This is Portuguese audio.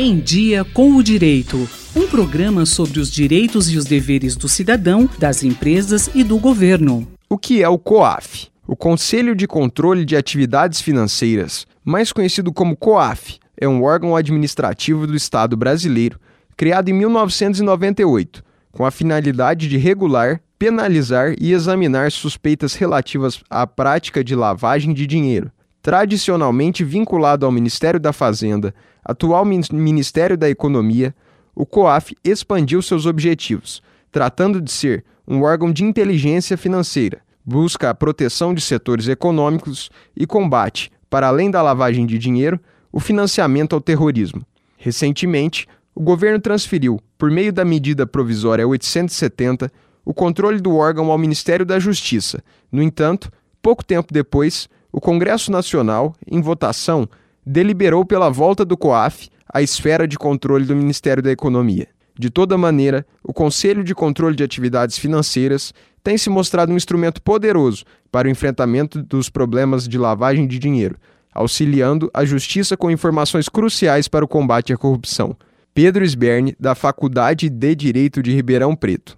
Em Dia com o Direito. Um programa sobre os direitos e os deveres do cidadão, das empresas e do governo. O que é o COAF? O Conselho de Controle de Atividades Financeiras, mais conhecido como COAF, é um órgão administrativo do Estado brasileiro, criado em 1998, com a finalidade de regular, penalizar e examinar suspeitas relativas à prática de lavagem de dinheiro. Tradicionalmente vinculado ao Ministério da Fazenda, atual Ministério da Economia, o COAF expandiu seus objetivos, tratando de ser um órgão de inteligência financeira, busca a proteção de setores econômicos e combate, para além da lavagem de dinheiro, o financiamento ao terrorismo. Recentemente, o governo transferiu, por meio da medida provisória 870, o controle do órgão ao Ministério da Justiça. No entanto, pouco tempo depois, o Congresso Nacional, em votação, deliberou pela volta do COAF à esfera de controle do Ministério da Economia. De toda maneira, o Conselho de Controle de Atividades Financeiras tem se mostrado um instrumento poderoso para o enfrentamento dos problemas de lavagem de dinheiro, auxiliando a justiça com informações cruciais para o combate à corrupção. Pedro Sberne, da Faculdade de Direito de Ribeirão Preto.